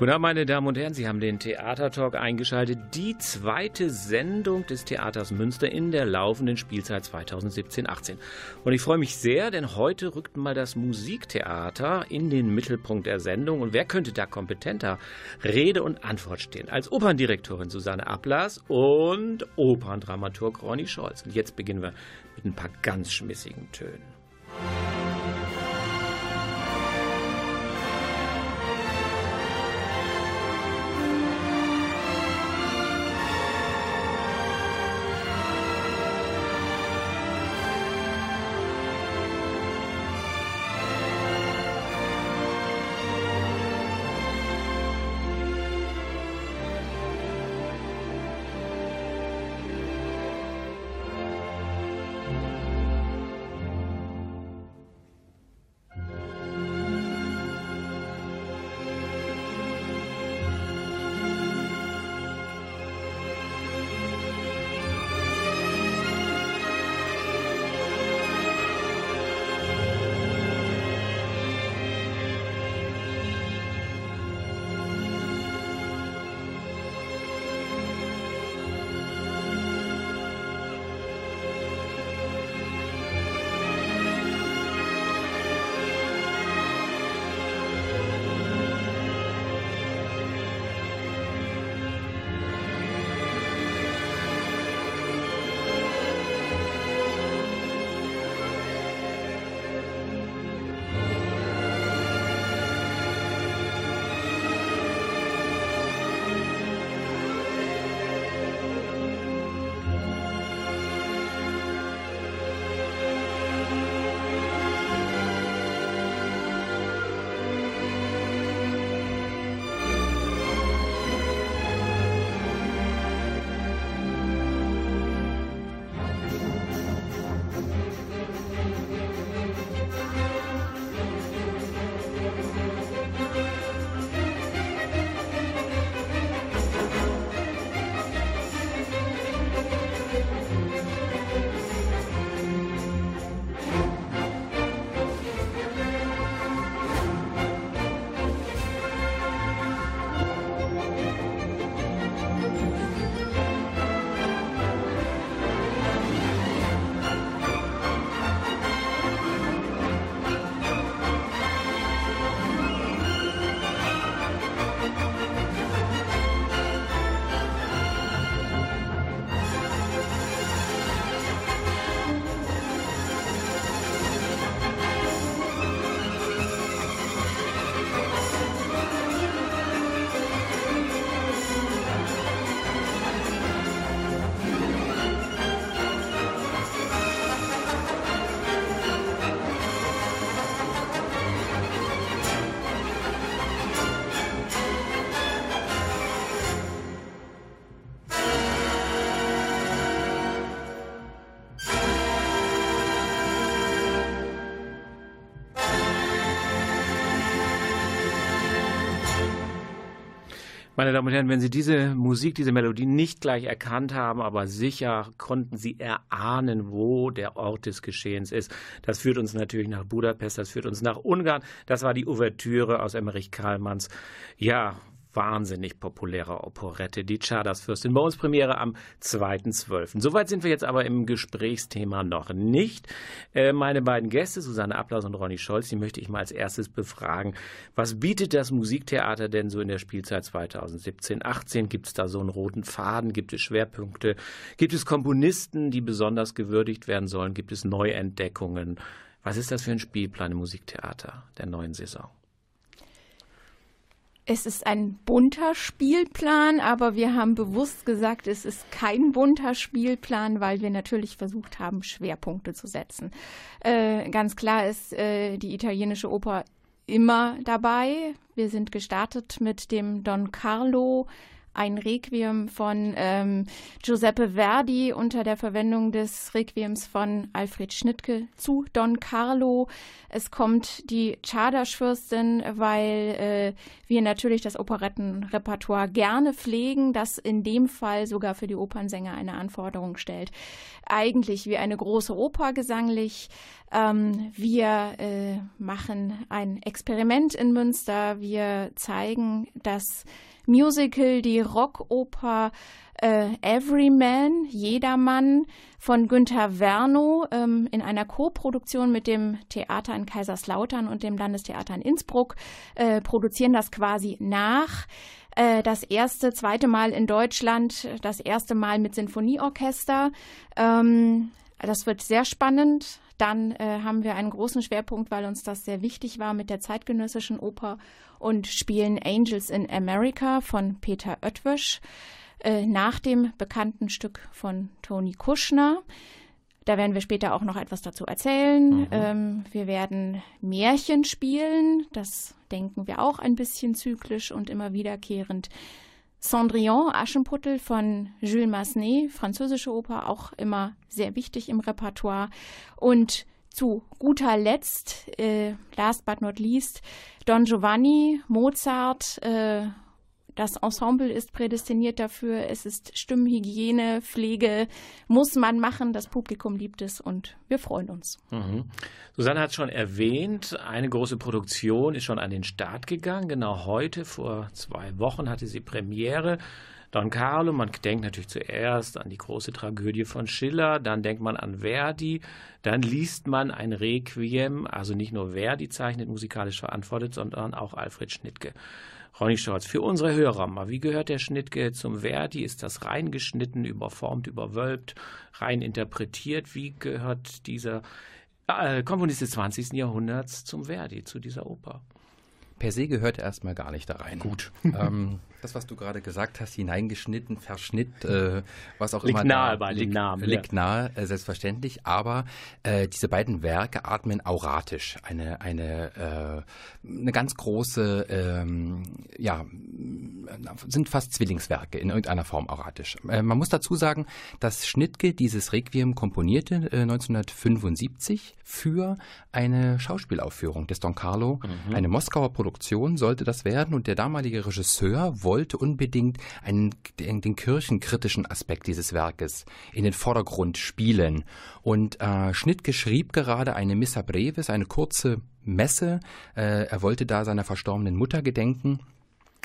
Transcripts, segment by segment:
Guten Abend, meine Damen und Herren. Sie haben den Theatertalk eingeschaltet. Die zweite Sendung des Theaters Münster in der laufenden Spielzeit 2017-18. Und ich freue mich sehr, denn heute rückt mal das Musiktheater in den Mittelpunkt der Sendung. Und wer könnte da kompetenter Rede und Antwort stehen als Operndirektorin Susanne Ablas und Operndramaturg Ronny Scholz. Und jetzt beginnen wir mit ein paar ganz schmissigen Tönen. Meine Damen und Herren, wenn Sie diese Musik, diese Melodie nicht gleich erkannt haben, aber sicher konnten Sie erahnen, wo der Ort des Geschehens ist. Das führt uns natürlich nach Budapest, das führt uns nach Ungarn. Das war die Ouvertüre aus Emmerich Karlmanns, ja, wahnsinnig populärer Operette, die Czardas-Fürstin. Bei uns Premiere am 2.12. Soweit sind wir jetzt aber im Gesprächsthema noch nicht. Äh, meine beiden Gäste, Susanne Ablaus und Ronny Scholz, die möchte ich mal als erstes befragen. Was bietet das Musiktheater denn so in der Spielzeit 2017, 18? Gibt es da so einen roten Faden? Gibt es Schwerpunkte? Gibt es Komponisten, die besonders gewürdigt werden sollen? Gibt es Neuentdeckungen? Was ist das für ein Spielplan im Musiktheater der neuen Saison? Es ist ein bunter Spielplan, aber wir haben bewusst gesagt, es ist kein bunter Spielplan, weil wir natürlich versucht haben, Schwerpunkte zu setzen. Äh, ganz klar ist äh, die italienische Oper immer dabei. Wir sind gestartet mit dem Don Carlo, ein Requiem von ähm, Giuseppe Verdi unter der Verwendung des Requiems von Alfred Schnittke zu Don Carlo. Es kommt die Czardasch-Fürstin, weil äh, wir natürlich das Operettenrepertoire gerne pflegen, das in dem Fall sogar für die Opernsänger eine Anforderung stellt. Eigentlich wie eine große Oper gesanglich. Ähm, wir äh, machen ein Experiment in Münster. Wir zeigen das Musical, die Rockoper äh, Everyman, Jedermann von Günther Wernow ähm, in einer Co-Produktion mit dem Theater in Kaiserslautern und dem Landestheater in Innsbruck, äh, produzieren das quasi nach. Äh, das erste, zweite Mal in Deutschland, das erste Mal mit Sinfonieorchester. Ähm, das wird sehr spannend. Dann äh, haben wir einen großen Schwerpunkt, weil uns das sehr wichtig war mit der zeitgenössischen Oper und spielen Angels in America von Peter Oetwisch äh, nach dem bekannten Stück von Toni Kuschner. Da werden wir später auch noch etwas dazu erzählen. Mhm. Ähm, wir werden Märchen spielen. Das denken wir auch ein bisschen zyklisch und immer wiederkehrend. Cendrillon, Aschenputtel von Jules Massenet, französische Oper, auch immer sehr wichtig im Repertoire. Und zu guter Letzt, äh, last but not least, Don Giovanni, Mozart, äh, das Ensemble ist prädestiniert dafür. Es ist Stimmhygiene, Pflege, muss man machen. Das Publikum liebt es und wir freuen uns. Mhm. Susanne hat schon erwähnt, eine große Produktion ist schon an den Start gegangen. Genau heute, vor zwei Wochen, hatte sie Premiere. Don Carlo, man denkt natürlich zuerst an die große Tragödie von Schiller, dann denkt man an Verdi, dann liest man ein Requiem, also nicht nur Verdi zeichnet musikalisch verantwortet, sondern auch Alfred Schnittke. Ronny Scholz, für unsere Hörer mal, wie gehört der Schnittke zum Verdi? Ist das reingeschnitten, überformt, überwölbt, rein interpretiert? Wie gehört dieser äh, Komponist des 20. Jahrhunderts zum Verdi, zu dieser Oper? Per se gehört er erstmal gar nicht da rein. Gut. ähm, das, was du gerade gesagt hast, hineingeschnitten, Verschnitt, äh, was auch liegt immer. Nahe bei liegt, Namen, liegt nahe, äh, selbstverständlich. Aber äh, diese beiden Werke atmen auratisch. Eine, eine, äh, eine ganz große, ähm, ja, sind fast Zwillingswerke in irgendeiner Form auratisch. Äh, man muss dazu sagen, dass Schnittke dieses Requiem komponierte 1975 äh, für eine Schauspielaufführung des Don Carlo. Mhm. Eine Moskauer Produktion sollte das werden und der damalige Regisseur wollte unbedingt einen, den, den kirchenkritischen Aspekt dieses Werkes in den Vordergrund spielen. Und äh, Schnittke schrieb gerade eine Missa Brevis, eine kurze Messe. Äh, er wollte da seiner verstorbenen Mutter gedenken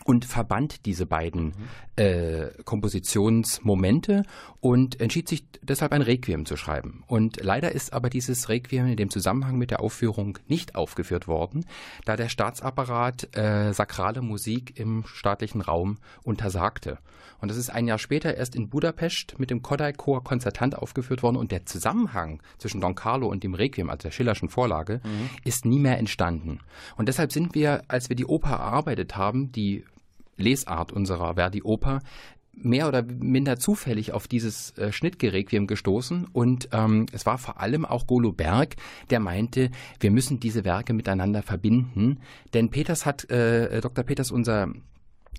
und verband diese beiden mhm. äh, Kompositionsmomente und entschied sich deshalb ein Requiem zu schreiben. Und leider ist aber dieses Requiem in dem Zusammenhang mit der Aufführung nicht aufgeführt worden, da der Staatsapparat äh, sakrale Musik im staatlichen Raum untersagte. Und das ist ein Jahr später erst in Budapest mit dem Kodály-Chor konzertant aufgeführt worden und der Zusammenhang zwischen Don Carlo und dem Requiem, also der Schillerschen Vorlage, mhm. ist nie mehr entstanden. Und deshalb sind wir, als wir die Oper erarbeitet haben, die Lesart unserer Verdi-Oper mehr oder minder zufällig auf dieses äh, Schnittgerequiem gestoßen und ähm, es war vor allem auch Golo Berg, der meinte, wir müssen diese Werke miteinander verbinden, denn Peters hat, äh, Dr. Peters, unser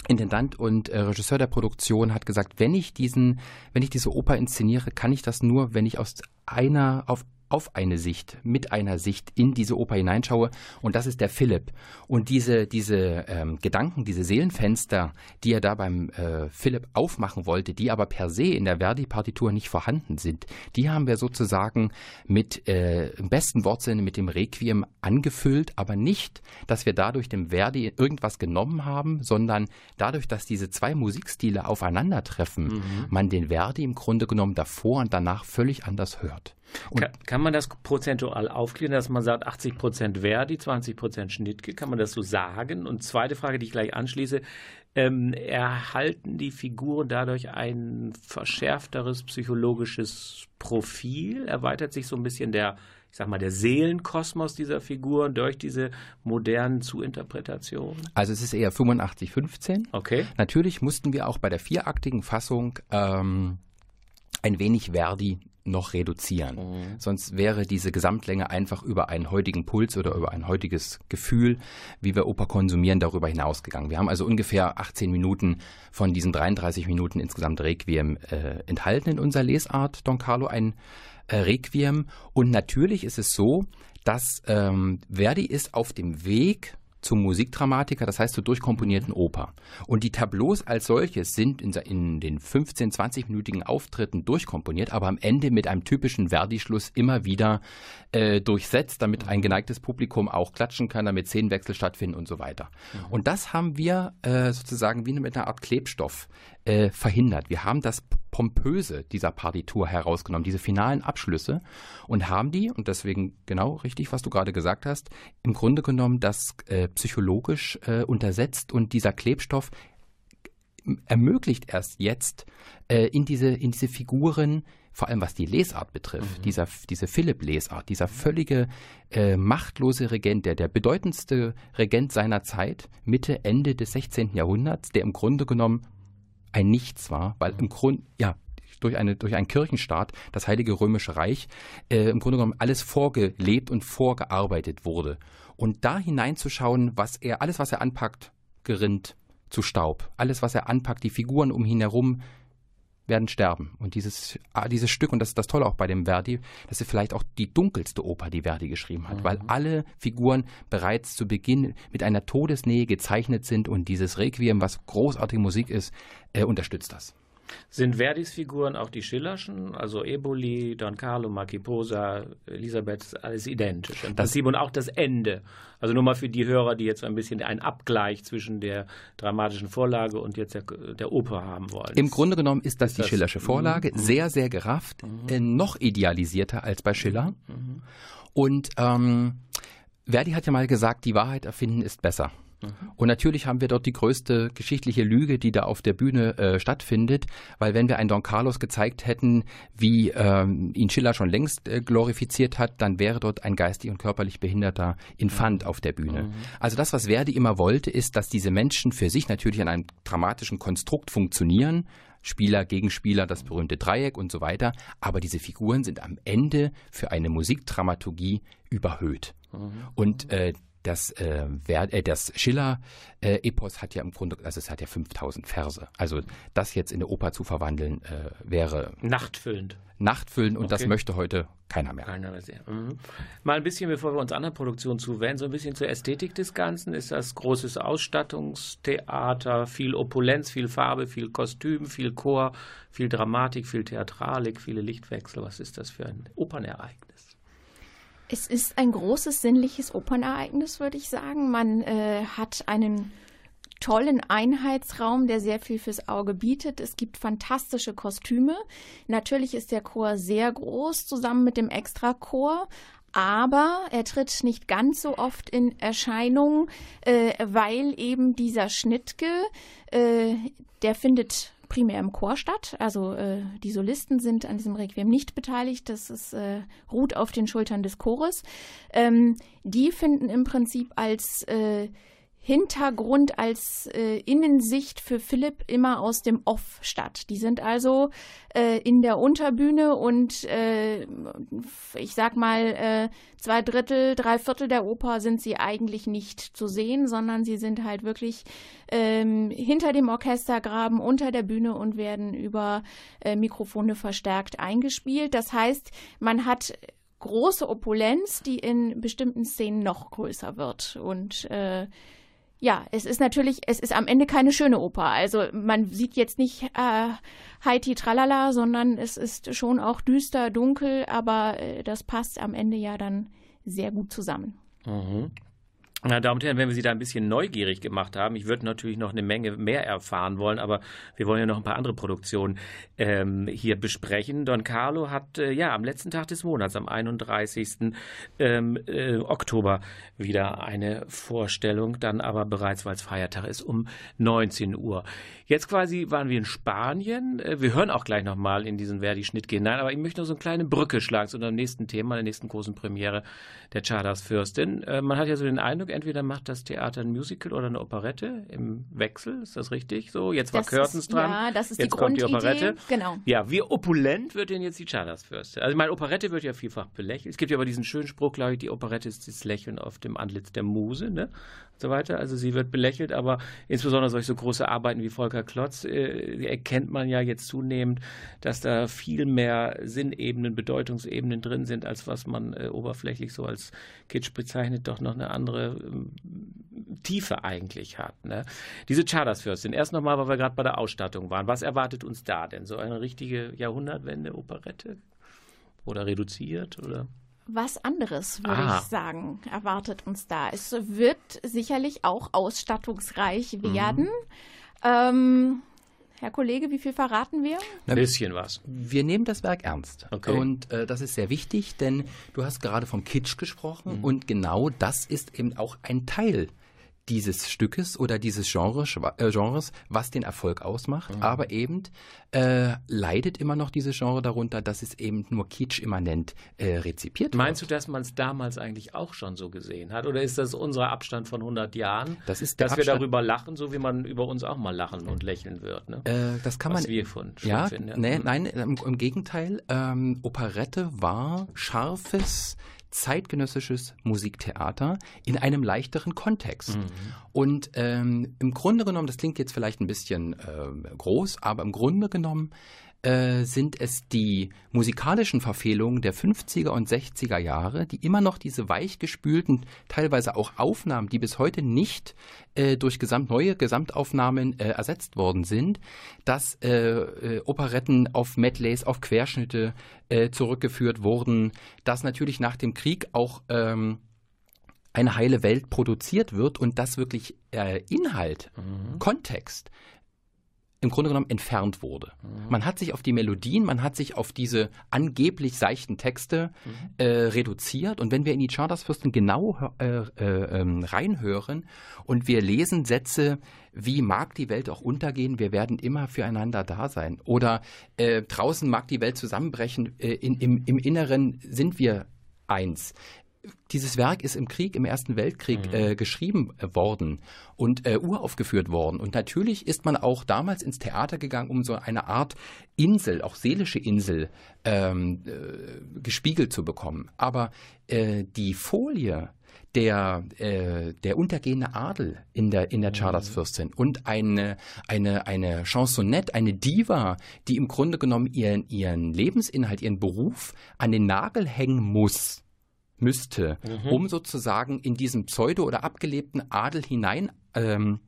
Intendant und äh, Regisseur der Produktion hat gesagt, wenn ich diesen, wenn ich diese Oper inszeniere, kann ich das nur, wenn ich aus einer auf auf eine Sicht, mit einer Sicht in diese Oper hineinschaue. Und das ist der Philipp. Und diese, diese ähm, Gedanken, diese Seelenfenster, die er da beim äh, Philipp aufmachen wollte, die aber per se in der Verdi-Partitur nicht vorhanden sind, die haben wir sozusagen mit äh, im besten Wortsinne mit dem Requiem angefüllt, aber nicht, dass wir dadurch dem Verdi irgendwas genommen haben, sondern dadurch, dass diese zwei Musikstile aufeinandertreffen, mhm. man den Verdi im Grunde genommen davor und danach völlig anders hört. Kann, kann, man das prozentual aufklären, dass man sagt, 80 Prozent Verdi, 20 Prozent Schnittke? Kann man das so sagen? Und zweite Frage, die ich gleich anschließe. Ähm, erhalten die Figuren dadurch ein verschärfteres psychologisches Profil? Erweitert sich so ein bisschen der, ich sag mal, der Seelenkosmos dieser Figuren durch diese modernen Zuinterpretationen? Also es ist eher 85-15. Okay. Natürlich mussten wir auch bei der vieraktigen Fassung ähm, ein wenig Verdi noch reduzieren. Mhm. Sonst wäre diese Gesamtlänge einfach über einen heutigen Puls oder über ein heutiges Gefühl, wie wir Oper konsumieren, darüber hinausgegangen. Wir haben also ungefähr 18 Minuten von diesen 33 Minuten insgesamt Requiem äh, enthalten in unserer Lesart, Don Carlo, ein äh, Requiem. Und natürlich ist es so, dass ähm, Verdi ist auf dem Weg zum Musikdramatiker, das heißt zur durchkomponierten Oper. Und die Tableaus als solches sind in, in den 15-, 20-minütigen Auftritten durchkomponiert, aber am Ende mit einem typischen Verdi-Schluss immer wieder äh, durchsetzt, damit ein geneigtes Publikum auch klatschen kann, damit Szenenwechsel stattfinden und so weiter. Mhm. Und das haben wir äh, sozusagen wie mit einer Art Klebstoff äh, verhindert. Wir haben das Pompöse dieser Partitur herausgenommen, diese finalen Abschlüsse und haben die, und deswegen genau richtig, was du gerade gesagt hast, im Grunde genommen das äh, psychologisch äh, untersetzt und dieser Klebstoff ermöglicht erst jetzt äh, in, diese, in diese Figuren, vor allem was die Lesart betrifft, mhm. dieser, diese Philipp-Lesart, dieser völlige äh, machtlose Regent, der, der bedeutendste Regent seiner Zeit, Mitte, Ende des 16. Jahrhunderts, der im Grunde genommen ein Nichts war, weil im Grunde, ja, durch, eine, durch einen Kirchenstaat, das Heilige Römische Reich, äh, im Grunde genommen alles vorgelebt und vorgearbeitet wurde. Und da hineinzuschauen, was er, alles, was er anpackt, gerinnt zu Staub. Alles, was er anpackt, die Figuren um ihn herum, werden sterben. Und dieses, ah, dieses Stück, und das ist das Tolle auch bei dem Verdi, das ist vielleicht auch die dunkelste Oper, die Verdi geschrieben hat, mhm. weil alle Figuren bereits zu Beginn mit einer Todesnähe gezeichnet sind und dieses Requiem, was großartige Musik ist, äh, unterstützt das. Sind Verdis Figuren auch die Schillerschen? Also Eboli, Don Carlo, Marquis Posa, Elisabeth, alles identisch im das Prinzip und auch das Ende. Also nur mal für die Hörer, die jetzt ein bisschen einen Abgleich zwischen der dramatischen Vorlage und jetzt der, der Oper haben wollen. Im Grunde genommen ist das ist die das, Schillersche Vorlage, mhm. sehr, sehr gerafft, mhm. äh, noch idealisierter als bei Schiller. Mhm. Und ähm, Verdi hat ja mal gesagt, die Wahrheit erfinden ist besser. Mhm. Und natürlich haben wir dort die größte geschichtliche Lüge, die da auf der Bühne äh, stattfindet, weil wenn wir einen Don Carlos gezeigt hätten, wie ähm, ihn Schiller schon längst äh, glorifiziert hat, dann wäre dort ein geistig und körperlich behinderter Infant mhm. auf der Bühne. Mhm. Also das, was Verdi immer wollte, ist, dass diese Menschen für sich natürlich in einem dramatischen Konstrukt funktionieren, Spieler, Gegenspieler, das berühmte Dreieck und so weiter. Aber diese Figuren sind am Ende für eine Musikdramaturgie überhöht. Mhm. Und äh, das, äh, äh, das Schiller-Epos äh, hat ja im Grunde, also es hat ja 5000 Verse. Also das jetzt in eine Oper zu verwandeln, äh, wäre nachtfüllend. Nachtfüllend und okay. das möchte heute keiner mehr. Keiner mehr sehen. Mhm. Mal ein bisschen, bevor wir uns anderen Produktionen zuwenden, so ein bisschen zur Ästhetik des Ganzen. Ist das großes Ausstattungstheater, viel Opulenz, viel Farbe, viel Kostüm, viel Chor, viel Dramatik, viel Theatralik, viele Lichtwechsel. Was ist das für ein Opernereignis? Es ist ein großes sinnliches Opernereignis, würde ich sagen. Man äh, hat einen tollen Einheitsraum, der sehr viel fürs Auge bietet. Es gibt fantastische Kostüme. Natürlich ist der Chor sehr groß zusammen mit dem Extrachor, aber er tritt nicht ganz so oft in Erscheinung, äh, weil eben dieser Schnittke, äh, der findet primär im Chor statt. Also äh, die Solisten sind an diesem Requiem nicht beteiligt. Das ist, äh, ruht auf den Schultern des Chores. Ähm, die finden im Prinzip als äh, Hintergrund als äh, Innensicht für Philipp immer aus dem Off statt. Die sind also äh, in der Unterbühne und äh, ich sag mal äh, zwei Drittel, drei Viertel der Oper sind sie eigentlich nicht zu sehen, sondern sie sind halt wirklich ähm, hinter dem Orchestergraben unter der Bühne und werden über äh, Mikrofone verstärkt eingespielt. Das heißt, man hat große Opulenz, die in bestimmten Szenen noch größer wird und äh, ja, es ist natürlich, es ist am Ende keine schöne Oper. Also man sieht jetzt nicht äh, Haiti Tralala, sondern es ist schon auch düster, dunkel, aber äh, das passt am Ende ja dann sehr gut zusammen. Mhm. Meine Damen und Herren, wenn wir Sie da ein bisschen neugierig gemacht haben, ich würde natürlich noch eine Menge mehr erfahren wollen, aber wir wollen ja noch ein paar andere Produktionen ähm, hier besprechen. Don Carlo hat äh, ja am letzten Tag des Monats, am 31. Ähm, äh, Oktober, wieder eine Vorstellung, dann aber bereits, weil es Feiertag ist, um 19 Uhr. Jetzt quasi waren wir in Spanien. Äh, wir hören auch gleich nochmal in diesen Verdi-Schnitt gehen. Nein, aber ich möchte noch so eine kleine Brücke schlagen zu unserem nächsten Thema, der nächsten großen Premiere der Chardas Fürstin. Äh, man hat ja so den Eindruck, entweder macht das Theater ein Musical oder eine Operette im Wechsel. Ist das richtig? So, jetzt war Das Curtains ist- dran. ja, das ist jetzt die kommt die Grundidee, Operette. genau. Ja, wie opulent wird denn jetzt die Chartersfürste? Also, meine Operette wird ja vielfach belächelt. Es gibt ja aber diesen schönen Spruch, glaube ich, die Operette ist das Lächeln auf dem Antlitz der Muse, ne? So weiter. Also, sie wird belächelt, aber insbesondere solche so große Arbeiten wie Volker Klotz äh, erkennt man ja jetzt zunehmend, dass da viel mehr Sinnebenen, Bedeutungsebenen drin sind, als was man äh, oberflächlich so als Kitsch bezeichnet, doch noch eine andere ähm, Tiefe eigentlich hat. Ne? Diese Chartersfürstin, erst nochmal, weil wir gerade bei der Ausstattung waren. Was erwartet uns da denn? So eine richtige Jahrhundertwende-Operette? Oder reduziert? Oder? Was anderes, würde Ah. ich sagen, erwartet uns da. Es wird sicherlich auch ausstattungsreich werden. Ähm, Herr Kollege, wie viel verraten wir? Ein bisschen was. Wir nehmen das Werk ernst. Okay. Und äh, das ist sehr wichtig, denn du hast gerade vom Kitsch gesprochen und genau das ist eben auch ein Teil dieses Stückes oder dieses Genres, äh, Genres was den Erfolg ausmacht. Aber eben äh, leidet immer noch dieses Genre darunter, dass es eben nur Kitsch immanent äh, rezipiert Meinst du, wird. dass man es damals eigentlich auch schon so gesehen hat? Oder ist das unser Abstand von 100 Jahren? Das ist dass wir Abstand- darüber lachen, so wie man über uns auch mal lachen und lächeln wird. Ne? Äh, das kann Was man wir von Ja, finden. nee, nein, im, im Gegenteil. Ähm, Operette war scharfes, zeitgenössisches Musiktheater in einem leichteren Kontext. Und ähm, im Grunde genommen, das klingt jetzt vielleicht ein bisschen äh, groß, aber im Grunde genommen äh, sind es die musikalischen Verfehlungen der 50er und 60er Jahre, die immer noch diese weichgespülten, teilweise auch Aufnahmen, die bis heute nicht äh, durch gesamt, neue Gesamtaufnahmen äh, ersetzt worden sind, dass äh, äh, Operetten auf Medleys, auf Querschnitte zurückgeführt wurden, dass natürlich nach dem Krieg auch ähm, eine heile Welt produziert wird und dass wirklich äh, Inhalt, Kontext im Grunde genommen entfernt wurde. Man hat sich auf die Melodien, man hat sich auf diese angeblich seichten Texte äh, reduziert. Und wenn wir in die Chartersfürsten genau äh, äh, ähm, reinhören und wir lesen Sätze wie mag die Welt auch untergehen, wir werden immer füreinander da sein. Oder äh, draußen mag die Welt zusammenbrechen, äh, in, im, im Inneren sind wir eins dieses Werk ist im Krieg, im Ersten Weltkrieg äh, geschrieben äh, worden und äh, uraufgeführt worden. Und natürlich ist man auch damals ins Theater gegangen, um so eine Art Insel, auch seelische Insel, ähm, äh, gespiegelt zu bekommen. Aber äh, die Folie, der, äh, der untergehende Adel in der, in der Chartersfürstin und eine, eine, eine Chansonette, eine Diva, die im Grunde genommen ihren, ihren Lebensinhalt, ihren Beruf an den Nagel hängen muss, müsste, um sozusagen in diesen pseudo- oder abgelebten Adel hinein ähm,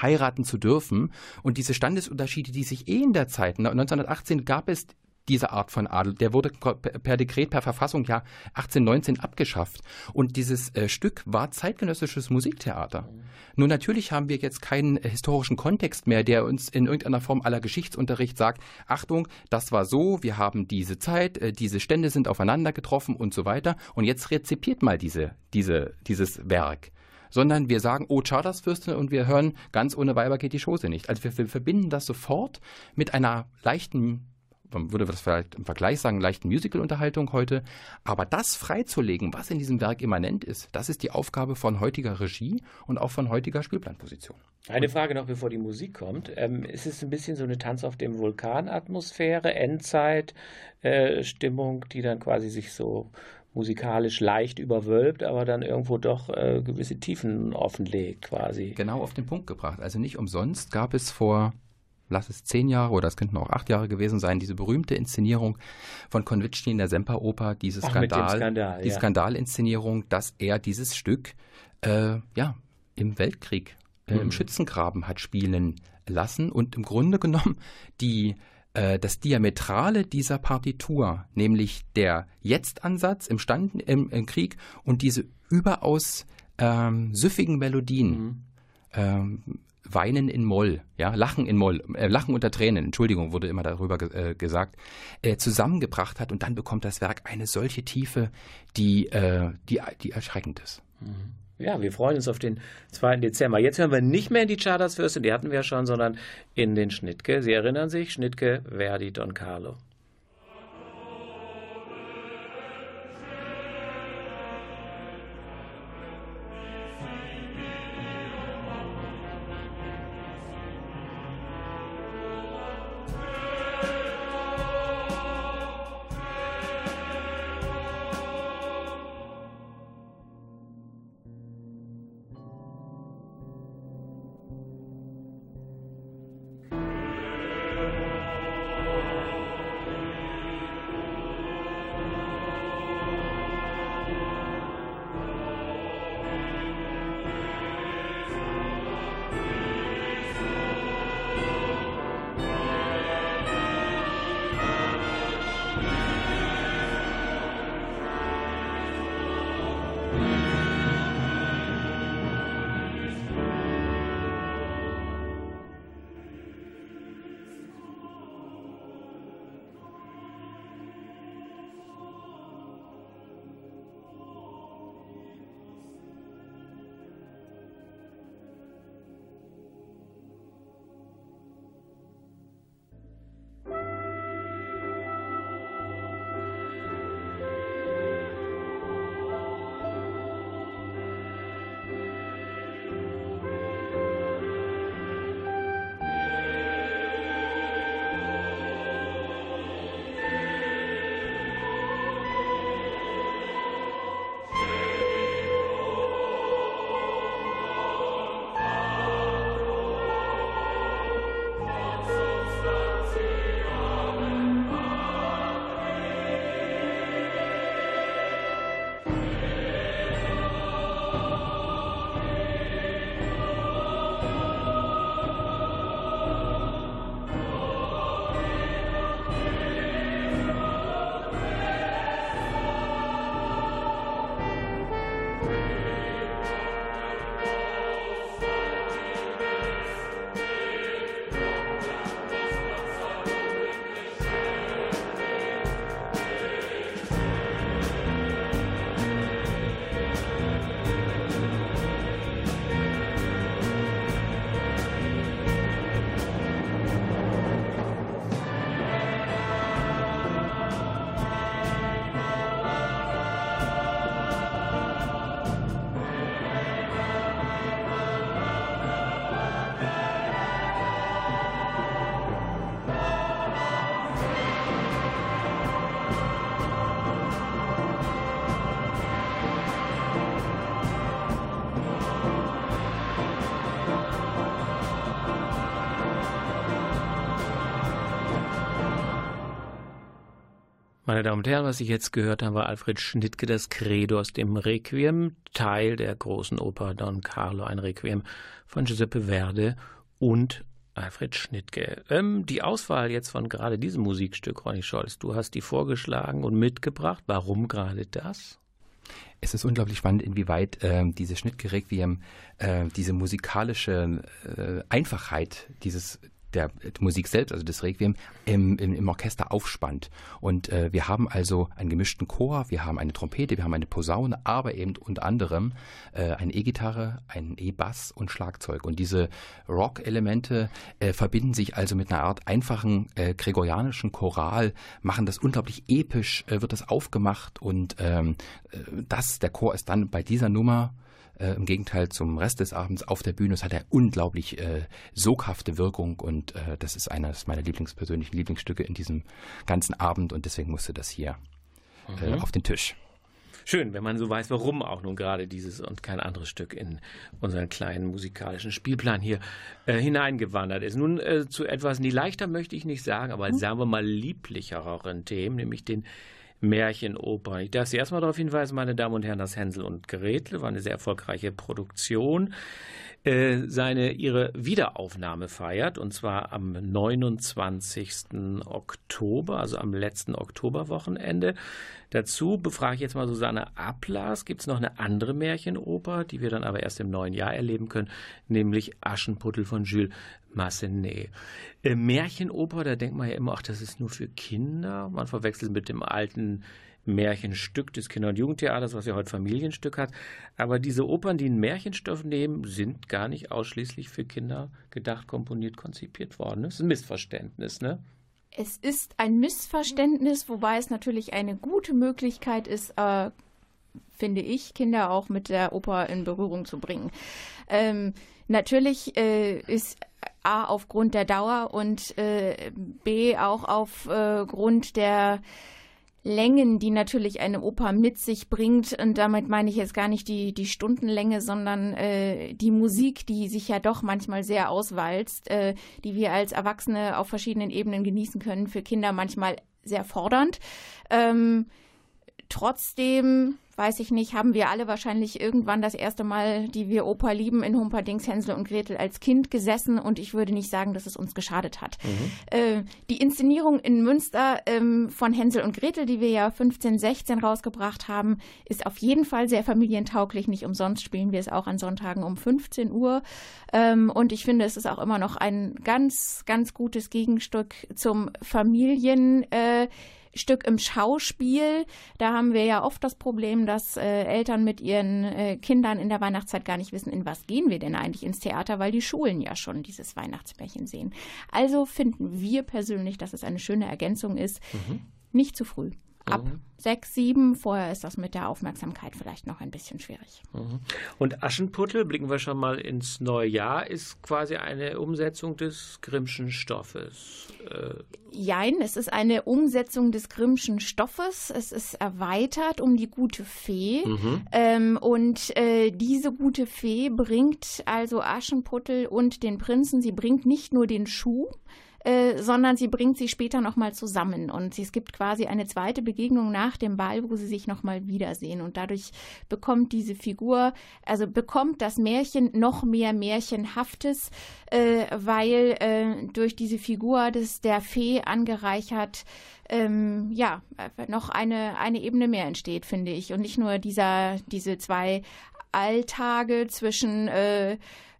heiraten zu dürfen. Und diese Standesunterschiede, die sich eh in der Zeit, 1918 gab es diese Art von Adel, der wurde per Dekret, per Verfassung ja 1819 abgeschafft. Und dieses äh, Stück war zeitgenössisches Musiktheater. Nur natürlich haben wir jetzt keinen äh, historischen Kontext mehr, der uns in irgendeiner Form aller Geschichtsunterricht sagt, Achtung, das war so, wir haben diese Zeit, äh, diese Stände sind aufeinander getroffen und so weiter. Und jetzt rezipiert mal diese, diese, dieses Werk sondern wir sagen, oh, Chartersfürstin und wir hören, ganz ohne Weiber geht die Chose nicht. Also wir, wir verbinden das sofort mit einer leichten, man würde das vielleicht im Vergleich sagen, leichten Musical-Unterhaltung heute. Aber das freizulegen, was in diesem Werk immanent ist, das ist die Aufgabe von heutiger Regie und auch von heutiger Spielplanposition. Eine Frage noch, bevor die Musik kommt. Ähm, ist es ein bisschen so eine Tanz auf dem Vulkan-Atmosphäre, Endzeit-Stimmung, die dann quasi sich so musikalisch leicht überwölbt, aber dann irgendwo doch äh, gewisse Tiefen offenlegt quasi. Genau auf den Punkt gebracht. Also nicht umsonst gab es vor, lass es zehn Jahre oder es könnten auch acht Jahre gewesen sein, diese berühmte Inszenierung von Konvitschny in der Semperoper, diese Ach, mit dem Skandal, Skandal, die ja. Skandalinszenierung, dass er dieses Stück äh, ja im Weltkrieg, äh, Mhm. im Schützengraben hat spielen lassen und im Grunde genommen die äh, das Diametrale dieser Partitur, nämlich der Jetzt-Ansatz im, Stand, im, im Krieg und diese überaus ähm, süffigen Melodien, Mhm. ähm, Weinen in Moll, ja, Lachen in Moll, äh, Lachen unter Tränen, Entschuldigung, wurde immer darüber ge äh, gesagt, äh, zusammengebracht hat und dann bekommt das Werk eine solche Tiefe, die, äh, die, die erschreckend ist. Ja, wir freuen uns auf den 2. Dezember. Jetzt hören wir nicht mehr in die Chartersfürstin, die hatten wir ja schon, sondern in den Schnittke. Sie erinnern sich, Schnittke, Verdi, Don Carlo. Meine Damen und Herren, was Sie jetzt gehört haben, war Alfred Schnittke, das Credo aus dem Requiem, Teil der großen Oper Don Carlo, ein Requiem von Giuseppe Verde und Alfred Schnittke. Ähm, die Auswahl jetzt von gerade diesem Musikstück, Ronny Scholz, du hast die vorgeschlagen und mitgebracht. Warum gerade das? Es ist unglaublich spannend, inwieweit äh, diese Schnittke-Requiem, äh, diese musikalische äh, Einfachheit dieses der Musik selbst, also des Requiem, im, im, im Orchester aufspannt. Und äh, wir haben also einen gemischten Chor, wir haben eine Trompete, wir haben eine Posaune, aber eben unter anderem äh, eine E-Gitarre, einen E-Bass und Schlagzeug. Und diese Rock-Elemente äh, verbinden sich also mit einer Art einfachen äh, gregorianischen Choral, machen das unglaublich episch, äh, wird das aufgemacht und ähm, äh, das, der Chor ist dann bei dieser Nummer äh, Im Gegenteil zum Rest des Abends auf der Bühne. Es hat eine unglaublich äh, soghafte Wirkung und äh, das ist eines meiner Lieblingspersönlichen Lieblingsstücke in diesem ganzen Abend und deswegen musste das hier äh, mhm. auf den Tisch. Schön, wenn man so weiß, warum auch nun gerade dieses und kein anderes Stück in unseren kleinen musikalischen Spielplan hier äh, hineingewandert ist. Nun äh, zu etwas, nie leichter möchte ich nicht sagen, aber mhm. sagen wir mal lieblicheren Themen, nämlich den Märchenoper. Ich darf Sie erstmal darauf hinweisen, meine Damen und Herren, dass Hänsel und Gretel war eine sehr erfolgreiche Produktion. Äh, seine ihre Wiederaufnahme feiert und zwar am 29. Oktober, also am letzten Oktoberwochenende. Dazu befrage ich jetzt mal Susanne Ablas. Gibt es noch eine andere Märchenoper, die wir dann aber erst im neuen Jahr erleben können, nämlich Aschenputtel von Jules Massenet. Äh, Märchenoper, da denkt man ja immer, ach, das ist nur für Kinder. Man verwechselt mit dem alten Märchenstück des Kinder- und Jugendtheaters, was ja heute Familienstück hat. Aber diese Opern, die einen Märchenstoff nehmen, sind gar nicht ausschließlich für Kinder gedacht, komponiert, konzipiert worden. Das ist ein Missverständnis, ne? Es ist ein Missverständnis, wobei es natürlich eine gute Möglichkeit ist, äh, finde ich, Kinder auch mit der Oper in Berührung zu bringen. Ähm, natürlich äh, ist A aufgrund der Dauer und äh, B auch aufgrund der Längen, die natürlich eine Oper mit sich bringt. Und damit meine ich jetzt gar nicht die, die Stundenlänge, sondern äh, die Musik, die sich ja doch manchmal sehr auswalzt, äh, die wir als Erwachsene auf verschiedenen Ebenen genießen können, für Kinder manchmal sehr fordernd. Ähm, trotzdem weiß ich nicht, haben wir alle wahrscheinlich irgendwann das erste Mal, die wir Oper lieben, in Humperdings Hänsel und Gretel als Kind gesessen und ich würde nicht sagen, dass es uns geschadet hat. Mhm. Äh, die Inszenierung in Münster ähm, von Hänsel und Gretel, die wir ja 15, 16 rausgebracht haben, ist auf jeden Fall sehr familientauglich. Nicht umsonst spielen wir es auch an Sonntagen um 15 Uhr. Ähm, und ich finde, es ist auch immer noch ein ganz, ganz gutes Gegenstück zum Familien. Äh, Stück im Schauspiel. Da haben wir ja oft das Problem, dass äh, Eltern mit ihren äh, Kindern in der Weihnachtszeit gar nicht wissen, in was gehen wir denn eigentlich ins Theater, weil die Schulen ja schon dieses Weihnachtsmärchen sehen. Also finden wir persönlich, dass es eine schöne Ergänzung ist. Mhm. Nicht zu früh ab mhm. sechs, sieben. Vorher ist das mit der Aufmerksamkeit vielleicht noch ein bisschen schwierig. Mhm. Und Aschenputtel, blicken wir schon mal ins neue Jahr, ist quasi eine Umsetzung des Grimmschen Stoffes. Äh Jein, es ist eine Umsetzung des Grimmschen Stoffes. Es ist erweitert um die gute Fee. Mhm. Ähm, und äh, diese gute Fee bringt also Aschenputtel und den Prinzen, sie bringt nicht nur den Schuh, äh, sondern sie bringt sie später nochmal zusammen. Und es gibt quasi eine zweite Begegnung nach dem Ball, wo sie sich nochmal wiedersehen. Und dadurch bekommt diese Figur, also bekommt das Märchen noch mehr Märchenhaftes, äh, weil äh, durch diese Figur des, der Fee angereichert ähm, ja, noch eine, eine Ebene mehr entsteht, finde ich. Und nicht nur dieser, diese zwei Alltage zwischen äh,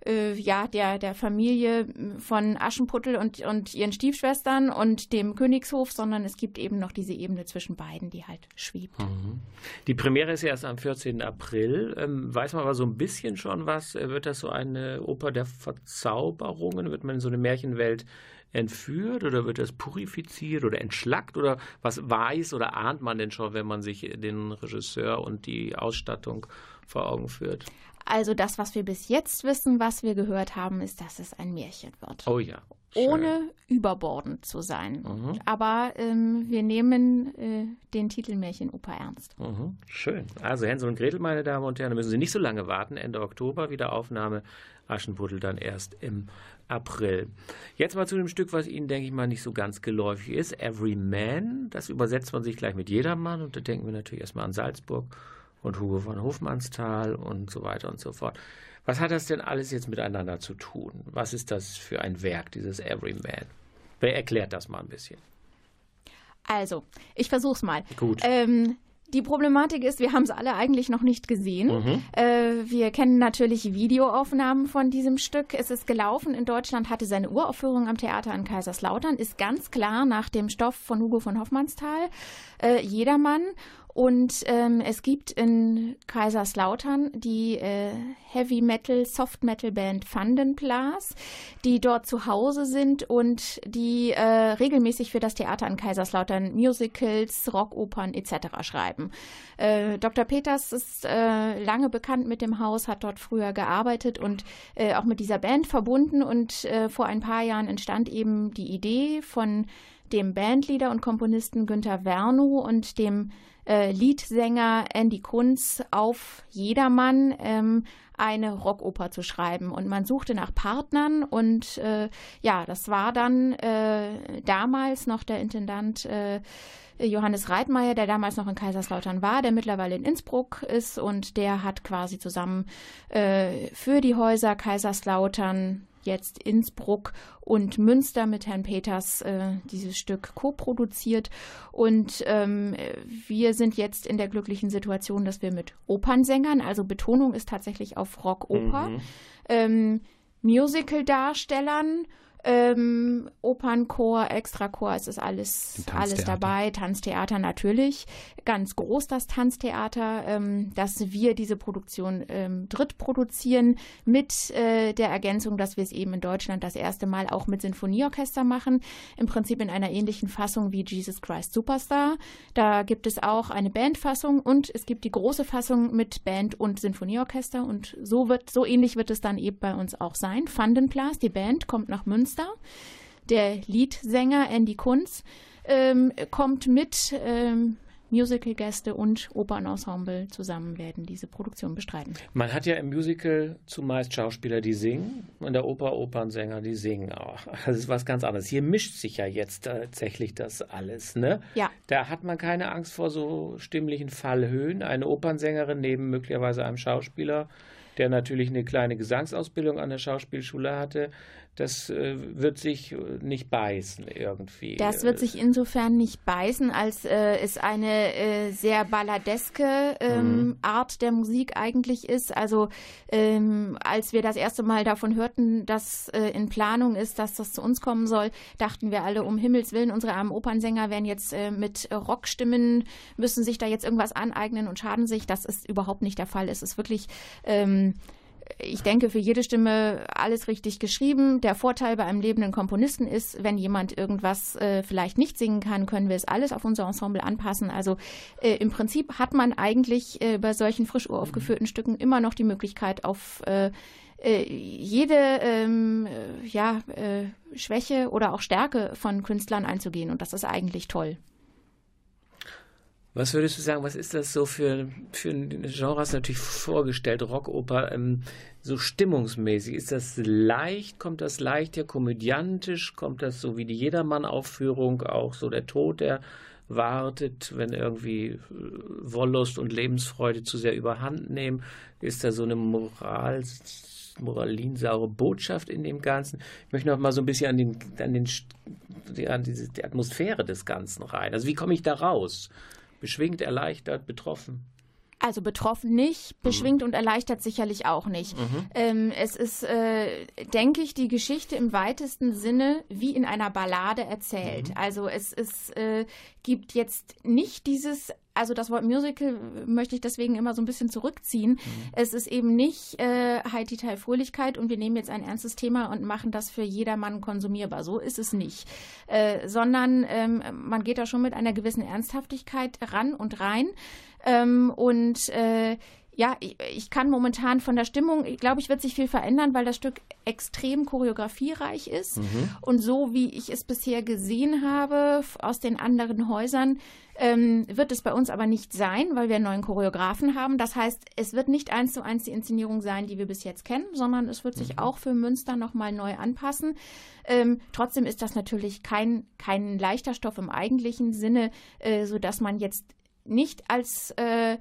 äh, ja, der, der Familie von Aschenputtel und, und ihren Stiefschwestern und dem Königshof, sondern es gibt eben noch diese Ebene zwischen beiden, die halt schwebt. Mhm. Die Premiere ist ja erst am 14. April. Ähm, weiß man aber so ein bisschen schon was? Äh, wird das so eine Oper der Verzauberungen? Wird man in so eine Märchenwelt entführt oder wird das purifiziert oder entschlackt oder was weiß oder ahnt man denn schon, wenn man sich den Regisseur und die Ausstattung vor Augen führt? Also das, was wir bis jetzt wissen, was wir gehört haben, ist, dass es ein Märchen wird. Oh ja. Schön. Ohne überbordend zu sein. Mhm. Aber ähm, wir nehmen äh, den Titel Märchenoper ernst. Mhm. Schön. Also Hänsel und Gretel, meine Damen und Herren, da müssen Sie nicht so lange warten. Ende Oktober wieder Aufnahme. Aschenputtel dann erst im April. Jetzt mal zu dem Stück. Stück, was Ihnen, denke ich mal, nicht so ganz geläufig ist. Every Man, das übersetzt man sich gleich mit jedermann und da denken wir natürlich erstmal an Salzburg und Hugo von Hofmannsthal und so weiter und so fort. Was hat das denn alles jetzt miteinander zu tun? Was ist das für ein Werk, dieses Every Man? Wer erklärt das mal ein bisschen? Also, ich versuch's mal. Gut. Ähm, die Problematik ist, wir haben es alle eigentlich noch nicht gesehen. Mhm. Äh, wir kennen natürlich Videoaufnahmen von diesem Stück. Es ist gelaufen in Deutschland, hatte seine Uraufführung am Theater in Kaiserslautern, ist ganz klar nach dem Stoff von Hugo von Hoffmannsthal. Äh, jedermann. Und ähm, es gibt in Kaiserslautern die äh, Heavy Metal, Soft Metal Band Vandenplas, die dort zu Hause sind und die äh, regelmäßig für das Theater in Kaiserslautern Musicals, Rockopern etc. schreiben. Äh, Dr. Peters ist äh, lange bekannt mit dem Haus, hat dort früher gearbeitet und äh, auch mit dieser Band verbunden und äh, vor ein paar Jahren entstand eben die Idee von dem Bandleader und Komponisten Günter Wernow und dem äh, Liedsänger Andy Kunz auf Jedermann ähm, eine Rockoper zu schreiben. Und man suchte nach Partnern und äh, ja, das war dann äh, damals noch der Intendant äh, Johannes Reitmeier, der damals noch in Kaiserslautern war, der mittlerweile in Innsbruck ist und der hat quasi zusammen äh, für die Häuser Kaiserslautern jetzt Innsbruck und Münster mit Herrn Peters äh, dieses Stück co-produziert. Und ähm, wir sind jetzt in der glücklichen Situation, dass wir mit Opernsängern, also Betonung ist tatsächlich auf Rock-Oper, mhm. ähm, Musical-Darstellern ähm, Opernchor, Extrachor, es ist alles, alles dabei. Tanztheater natürlich. Ganz groß das Tanztheater, ähm, dass wir diese Produktion ähm, dritt produzieren mit äh, der Ergänzung, dass wir es eben in Deutschland das erste Mal auch mit Sinfonieorchester machen. Im Prinzip in einer ähnlichen Fassung wie Jesus Christ Superstar. Da gibt es auch eine Bandfassung und es gibt die große Fassung mit Band und Sinfonieorchester und so wird, so ähnlich wird es dann eben bei uns auch sein. Vandenplas, die Band kommt nach Münster Münster. Der Liedsänger Andy Kunz ähm, kommt mit. Ähm, Musicalgäste und Opernensemble zusammen werden diese Produktion bestreiten. Man hat ja im Musical zumeist Schauspieler, die singen, und der Oper Opernsänger, die singen auch. Das ist was ganz anderes. Hier mischt sich ja jetzt tatsächlich das alles, ne? Ja. Da hat man keine Angst vor so stimmlichen Fallhöhen. Eine Opernsängerin neben möglicherweise einem Schauspieler, der natürlich eine kleine Gesangsausbildung an der Schauspielschule hatte, das äh, wird sich äh, nicht beißen irgendwie. Das wird sich insofern nicht beißen, als äh, es eine äh, sehr balladeske ähm, mhm. Art der Musik eigentlich ist. Also ähm, als wir das erste Mal davon hörten, dass äh, in Planung ist, dass das zu uns kommen soll, dachten wir alle, um Himmels Willen, unsere armen Opernsänger werden jetzt äh, mit Rockstimmen, müssen sich da jetzt irgendwas aneignen und schaden sich. Das ist überhaupt nicht der Fall. Es ist wirklich ähm, ich denke, für jede Stimme alles richtig geschrieben. Der Vorteil bei einem lebenden Komponisten ist, wenn jemand irgendwas äh, vielleicht nicht singen kann, können wir es alles auf unser Ensemble anpassen. Also äh, im Prinzip hat man eigentlich äh, bei solchen frisch uraufgeführten mhm. Stücken immer noch die Möglichkeit, auf äh, äh, jede ähm, äh, ja, Schwäche oder auch Stärke von Künstlern einzugehen. Und das ist eigentlich toll. Was würdest du sagen, was ist das so für, für ein Genre, hast du natürlich vorgestellt, Rockoper, ähm, so stimmungsmäßig? Ist das leicht, kommt das leicht ja komödiantisch, kommt das so wie die Jedermann-Aufführung, auch so der Tod, der wartet, wenn irgendwie äh, Wollust und Lebensfreude zu sehr überhand nehmen? Ist da so eine Moral, moralinsaure Botschaft in dem Ganzen? Ich möchte noch mal so ein bisschen an, den, an, den, an diese, die Atmosphäre des Ganzen rein. Also wie komme ich da raus? Beschwingt, erleichtert, betroffen? Also betroffen nicht, mhm. beschwingt mhm. und erleichtert sicherlich auch nicht. Mhm. Ähm, es ist, äh, denke ich, die Geschichte im weitesten Sinne wie in einer Ballade erzählt. Mhm. Also es, es äh, gibt jetzt nicht dieses also das Wort Musical möchte ich deswegen immer so ein bisschen zurückziehen. Mhm. Es ist eben nicht äh, Heidi Teil Fröhlichkeit und wir nehmen jetzt ein ernstes Thema und machen das für jedermann konsumierbar. So ist es nicht. Äh, sondern ähm, man geht da schon mit einer gewissen Ernsthaftigkeit ran und rein. Ähm, und äh, ja, ich, ich, kann momentan von der Stimmung, ich glaube, ich wird sich viel verändern, weil das Stück extrem choreografiereich ist. Mhm. Und so wie ich es bisher gesehen habe aus den anderen Häusern, ähm, wird es bei uns aber nicht sein, weil wir einen neuen Choreografen haben. Das heißt, es wird nicht eins zu eins die Inszenierung sein, die wir bis jetzt kennen, sondern es wird sich mhm. auch für Münster nochmal neu anpassen. Ähm, trotzdem ist das natürlich kein, kein leichter Stoff im eigentlichen Sinne, äh, sodass man jetzt nicht als äh,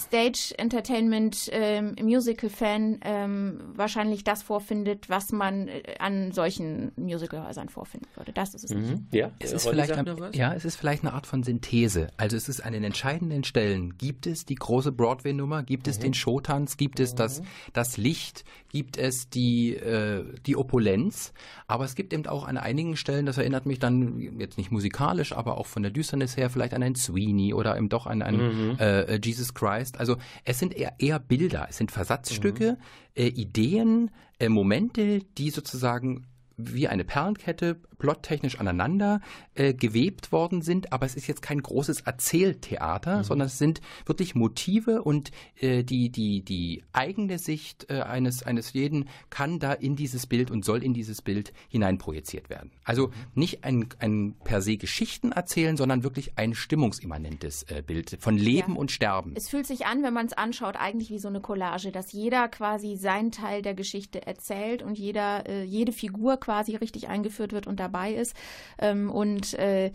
Stage Entertainment ähm, Musical-Fan ähm, wahrscheinlich das vorfindet, was man äh, an solchen Musicalhäusern vorfinden würde. Das ist es mhm. nicht. Ja, es ist, vielleicht ein, ja, es ist vielleicht eine Art von Synthese. Also es ist an den entscheidenden Stellen. Gibt es die große Broadway-Nummer? Gibt es mhm. den Showtanz? Gibt es das, mhm. das Licht? Gibt es die, äh, die Opulenz? Aber es gibt eben auch an einigen Stellen, das erinnert mich dann jetzt nicht musikalisch, aber auch von der Düsternis her vielleicht an einen Sweeney oder eben doch an einen mhm. äh, Jesus Christ also, es sind eher, eher Bilder, es sind Versatzstücke, mhm. äh, Ideen, äh, Momente, die sozusagen wie eine Perlenkette plottechnisch aneinander äh, gewebt worden sind, aber es ist jetzt kein großes Erzähltheater, mhm. sondern es sind wirklich Motive und äh, die, die, die eigene Sicht äh, eines, eines jeden kann da in dieses Bild und soll in dieses Bild hineinprojiziert werden. Also mhm. nicht ein, ein per se Geschichten erzählen, sondern wirklich ein stimmungsimmanentes äh, Bild von Leben ja. und Sterben. Es fühlt sich an, wenn man es anschaut, eigentlich wie so eine Collage, dass jeder quasi seinen Teil der Geschichte erzählt und jeder, äh, jede Figur quasi richtig eingeführt wird und dabei dabei ist ähm, und äh,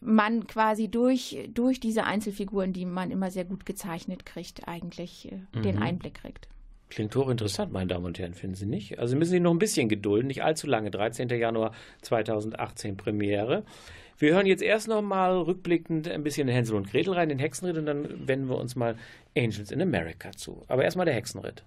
man quasi durch, durch diese Einzelfiguren, die man immer sehr gut gezeichnet kriegt, eigentlich äh, mhm. den Einblick kriegt. Klingt hochinteressant, meine Damen und Herren, finden Sie nicht? Also müssen Sie noch ein bisschen gedulden, nicht allzu lange. 13. Januar 2018 Premiere. Wir hören jetzt erst noch mal rückblickend ein bisschen in Hänsel und Gretel rein, den Hexenritt, und dann wenden wir uns mal Angels in America zu. Aber erstmal der Hexenritt.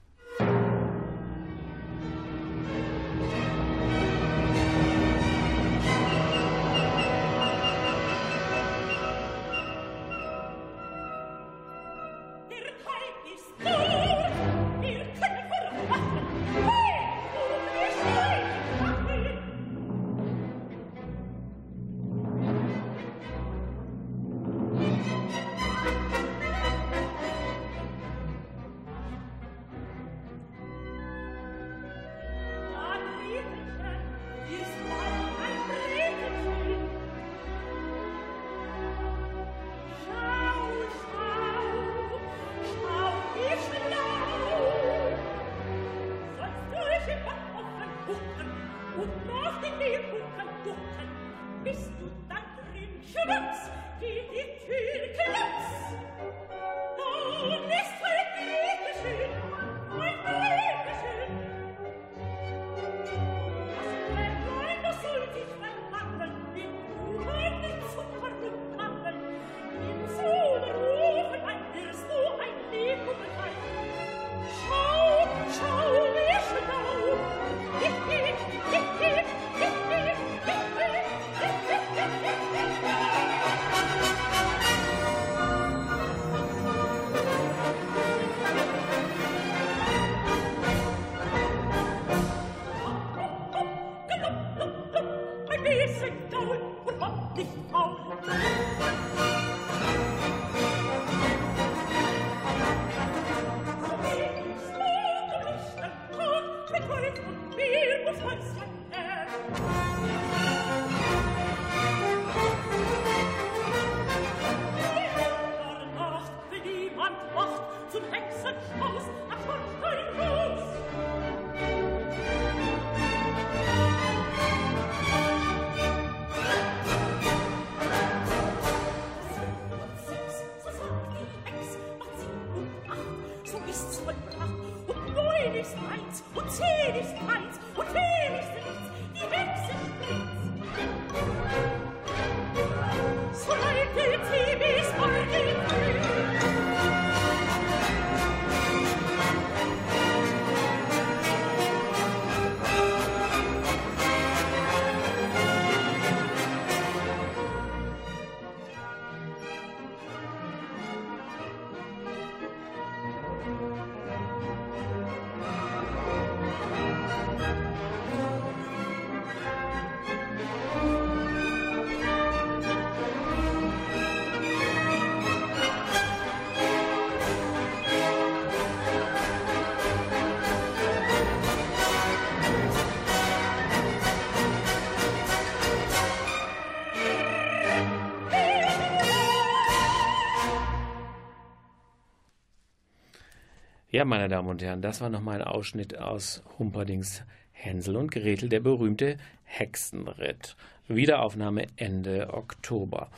Ja, meine Damen und Herren, das war nochmal ein Ausschnitt aus Humperdings Hänsel und Gretel, der berühmte Hexenritt. Wiederaufnahme Ende Oktober.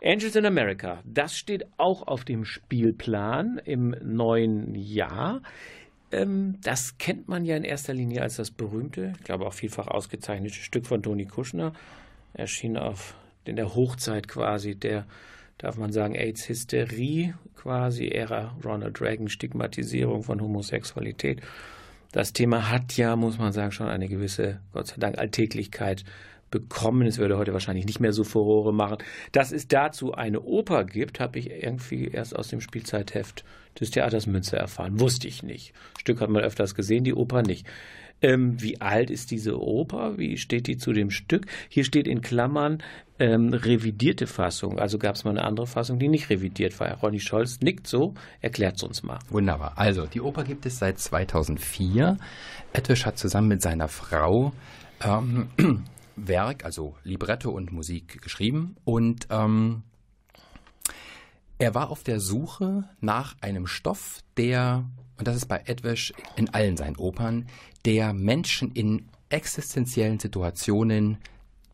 Angels in America, das steht auch auf dem Spielplan im neuen Jahr. Ähm, das kennt man ja in erster Linie als das berühmte, ich glaube auch vielfach ausgezeichnete Stück von Toni Kuschner. Erschien auf in der Hochzeit quasi der, darf man sagen, AIDS-Hysterie, quasi Ära Ronald Reagan, Stigmatisierung von Homosexualität. Das Thema hat ja, muss man sagen, schon eine gewisse, Gott sei Dank, Alltäglichkeit bekommen. Es würde heute wahrscheinlich nicht mehr so Furore machen. Dass es dazu eine Oper gibt, habe ich irgendwie erst aus dem Spielzeitheft des Theaters Münster erfahren. Wusste ich nicht. Stück hat man öfters gesehen, die Oper nicht. Ähm, wie alt ist diese Oper? Wie steht die zu dem Stück? Hier steht in Klammern ähm, revidierte Fassung. Also gab es mal eine andere Fassung, die nicht revidiert war. Ronny Scholz nickt so, erklärt es uns mal. Wunderbar. Also die Oper gibt es seit 2004. Edwisch hat zusammen mit seiner Frau ähm, Werk, also Libretto und Musik geschrieben und ähm, er war auf der Suche nach einem Stoff, der, und das ist bei Edwisch in allen seinen Opern, der Menschen in existenziellen Situationen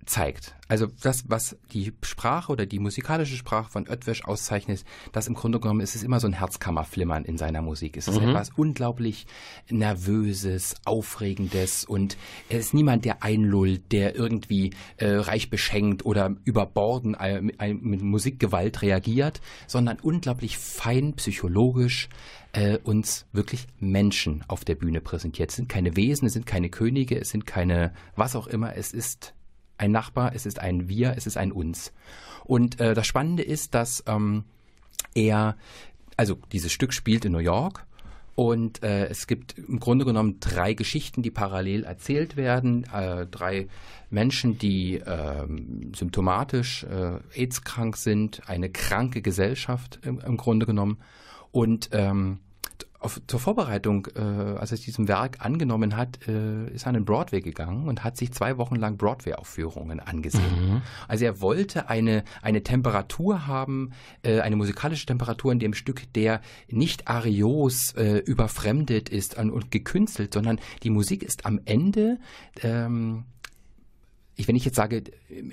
zeigt. Also das, was die Sprache oder die musikalische Sprache von Oetwisch auszeichnet, das im Grunde genommen ist es immer so ein Herzkammerflimmern in seiner Musik. Es ist mhm. etwas unglaublich Nervöses, Aufregendes und er ist niemand, der einlullt, der irgendwie äh, reich beschenkt oder überborden äh, mit, äh, mit Musikgewalt reagiert, sondern unglaublich fein psychologisch äh, uns wirklich Menschen auf der Bühne präsentiert. Es sind keine Wesen, es sind keine Könige, es sind keine was auch immer, es ist ein Nachbar, es ist ein Wir, es ist ein Uns. Und äh, das Spannende ist, dass ähm, er, also dieses Stück spielt in New York und äh, es gibt im Grunde genommen drei Geschichten, die parallel erzählt werden. Äh, drei Menschen, die äh, symptomatisch äh, AIDS-krank sind, eine kranke Gesellschaft im, im Grunde genommen. Und ähm, auf, zur Vorbereitung, äh, als er diesem Werk angenommen hat, äh, ist er an den Broadway gegangen und hat sich zwei Wochen lang Broadway-Aufführungen angesehen. Mhm. Also er wollte eine, eine Temperatur haben, äh, eine musikalische Temperatur in dem Stück, der nicht arios äh, überfremdet ist und gekünstelt, sondern die Musik ist am Ende ähm, ich, wenn ich jetzt sage,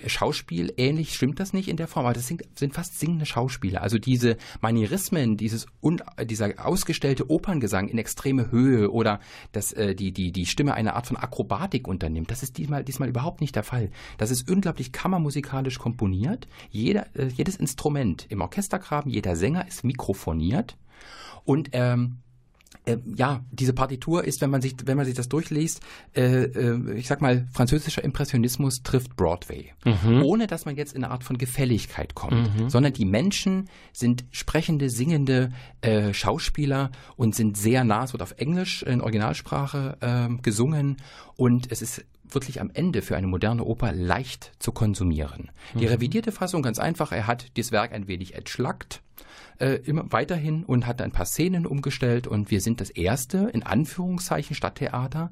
Schauspiel ähnlich, stimmt das nicht in der Form, aber das sind, sind fast singende Schauspieler. Also diese Manierismen, dieses un, dieser ausgestellte Operngesang in extreme Höhe oder dass äh, die, die, die Stimme eine Art von Akrobatik unternimmt, das ist diesmal, diesmal überhaupt nicht der Fall. Das ist unglaublich kammermusikalisch komponiert. Jeder, äh, jedes Instrument im Orchestergraben, jeder Sänger ist mikrofoniert. Und ähm, äh, ja, diese Partitur ist, wenn man sich, wenn man sich das durchliest, äh, äh, ich sag mal, französischer Impressionismus trifft Broadway. Mhm. Ohne dass man jetzt in eine Art von Gefälligkeit kommt, mhm. sondern die Menschen sind sprechende, singende äh, Schauspieler und sind sehr nah, es wird auf Englisch in Originalsprache äh, gesungen und es ist wirklich am Ende für eine moderne Oper leicht zu konsumieren. Die mhm. revidierte Fassung ganz einfach, er hat das Werk ein wenig entschlackt, äh, immer weiterhin und hat ein paar Szenen umgestellt. Und wir sind das erste, in Anführungszeichen, Stadttheater,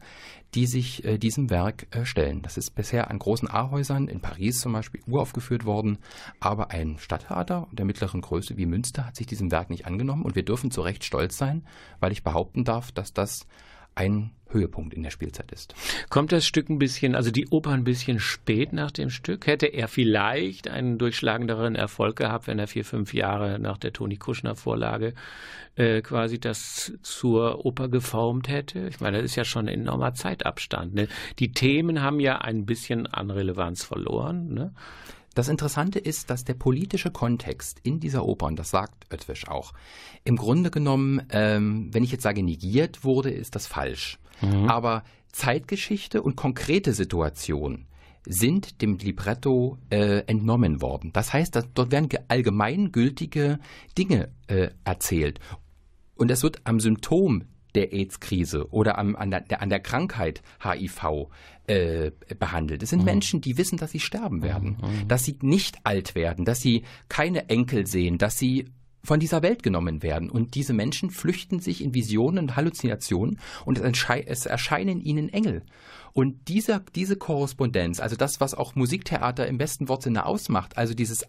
die sich äh, diesem Werk äh, stellen. Das ist bisher an großen A-Häusern in Paris zum Beispiel uraufgeführt worden, aber ein Stadttheater der mittleren Größe wie Münster hat sich diesem Werk nicht angenommen. Und wir dürfen zu Recht stolz sein, weil ich behaupten darf, dass das ein Höhepunkt in der Spielzeit ist. Kommt das Stück ein bisschen, also die Oper ein bisschen spät nach dem Stück? Hätte er vielleicht einen durchschlagenderen Erfolg gehabt, wenn er vier, fünf Jahre nach der Toni Kuschner Vorlage äh, quasi das zur Oper geformt hätte? Ich meine, das ist ja schon ein enormer Zeitabstand. Ne? Die Themen haben ja ein bisschen an Relevanz verloren. Ne? Das Interessante ist, dass der politische Kontext in dieser Oper, und das sagt Oetwisch auch, im Grunde genommen, ähm, wenn ich jetzt sage negiert wurde, ist das falsch. Mhm. Aber Zeitgeschichte und konkrete Situation sind dem Libretto äh, entnommen worden. Das heißt, dass dort werden allgemeingültige Dinge äh, erzählt. Und es wird am Symptom der AIDS-Krise oder am, an, der, an der Krankheit HIV äh, behandelt. Es sind mhm. Menschen, die wissen, dass sie sterben werden, mhm. dass sie nicht alt werden, dass sie keine Enkel sehen, dass sie von dieser Welt genommen werden. Und diese Menschen flüchten sich in Visionen und Halluzinationen und es, erscheinen ihnen Engel. Und dieser, diese Korrespondenz, also das, was auch Musiktheater im besten Wortsinne ausmacht, also dieses,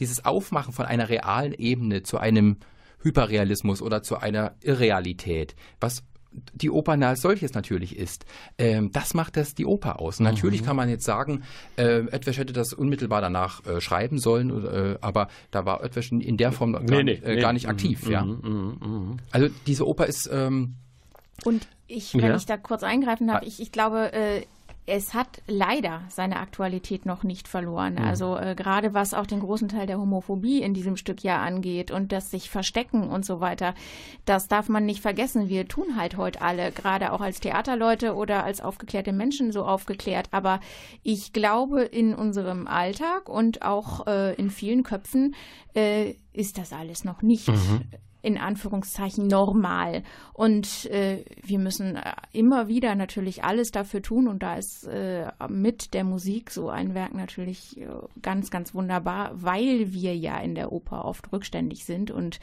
dieses Aufmachen von einer realen Ebene zu einem Hyperrealismus oder zu einer Irrealität, was die Oper als solches natürlich ist. Ähm, das macht das die Oper aus. Und natürlich mhm. kann man jetzt sagen, äh, Edwisch hätte das unmittelbar danach äh, schreiben sollen, äh, aber da war Edwisch in der Form nee, gar, nee, äh, nee. gar, nicht aktiv. Mhm, ja. Mhm, mhm, also diese Oper ist ähm, und ich, wenn ja. ich da kurz eingreifen darf, ich, ich glaube, äh, es hat leider seine Aktualität noch nicht verloren. Mhm. Also äh, gerade was auch den großen Teil der Homophobie in diesem Stück ja angeht und das sich verstecken und so weiter, das darf man nicht vergessen. Wir tun halt heute alle, gerade auch als Theaterleute oder als aufgeklärte Menschen so aufgeklärt. Aber ich glaube, in unserem Alltag und auch äh, in vielen Köpfen äh, ist das alles noch nicht. Mhm in Anführungszeichen normal. Und äh, wir müssen äh, immer wieder natürlich alles dafür tun. Und da ist äh, mit der Musik so ein Werk natürlich äh, ganz, ganz wunderbar, weil wir ja in der Oper oft rückständig sind. Und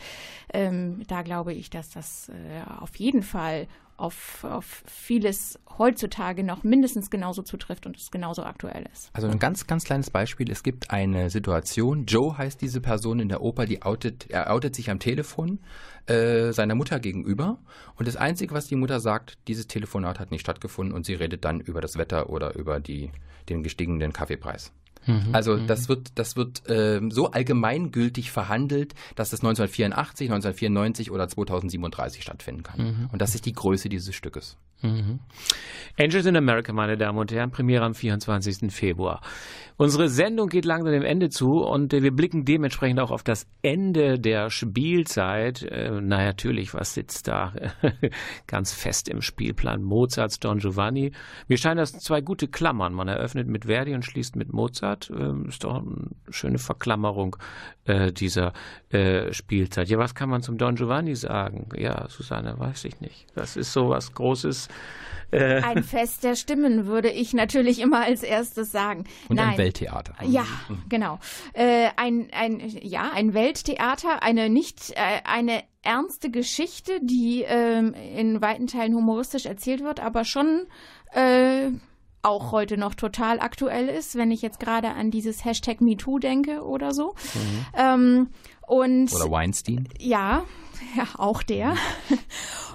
ähm, da glaube ich, dass das äh, auf jeden Fall auf, auf vieles heutzutage noch mindestens genauso zutrifft und es genauso aktuell ist. Also ein ganz, ganz kleines Beispiel. Es gibt eine Situation, Joe heißt diese Person in der Oper, die outet, er outet sich am Telefon äh, seiner Mutter gegenüber und das Einzige, was die Mutter sagt, dieses Telefonat hat nicht stattgefunden und sie redet dann über das Wetter oder über die, den gestiegenen Kaffeepreis. Mhm, also mhm. das wird, das wird äh, so allgemeingültig verhandelt, dass es 1984, 1994 oder 2037 stattfinden kann. Mhm. Und das ist die Größe dieses Stückes. Mhm. Angels in America, meine Damen und Herren, Premiere am 24. Februar. Unsere Sendung geht langsam dem Ende zu und äh, wir blicken dementsprechend auch auf das Ende der Spielzeit. Äh, na natürlich, was sitzt da ganz fest im Spielplan? Mozarts Don Giovanni. Mir scheinen das zwei gute Klammern. Man eröffnet mit Verdi und schließt mit Mozart. Äh, ist doch eine schöne Verklammerung äh, dieser äh, Spielzeit. Ja, was kann man zum Don Giovanni sagen? Ja, Susanne, weiß ich nicht. Das ist so was Großes. Äh. Ein Fest der Stimmen würde ich natürlich immer als erstes sagen. Und Nein. ein Welttheater. Ja, genau. Äh, ein, ein, ja, ein Welttheater, eine nicht, äh, eine ernste Geschichte, die ähm, in weiten Teilen humoristisch erzählt wird, aber schon auch heute noch total aktuell ist, wenn ich jetzt gerade an dieses Hashtag MeToo denke oder so. Mhm. Ähm, und, oder Weinstein. Ja, ja, auch der.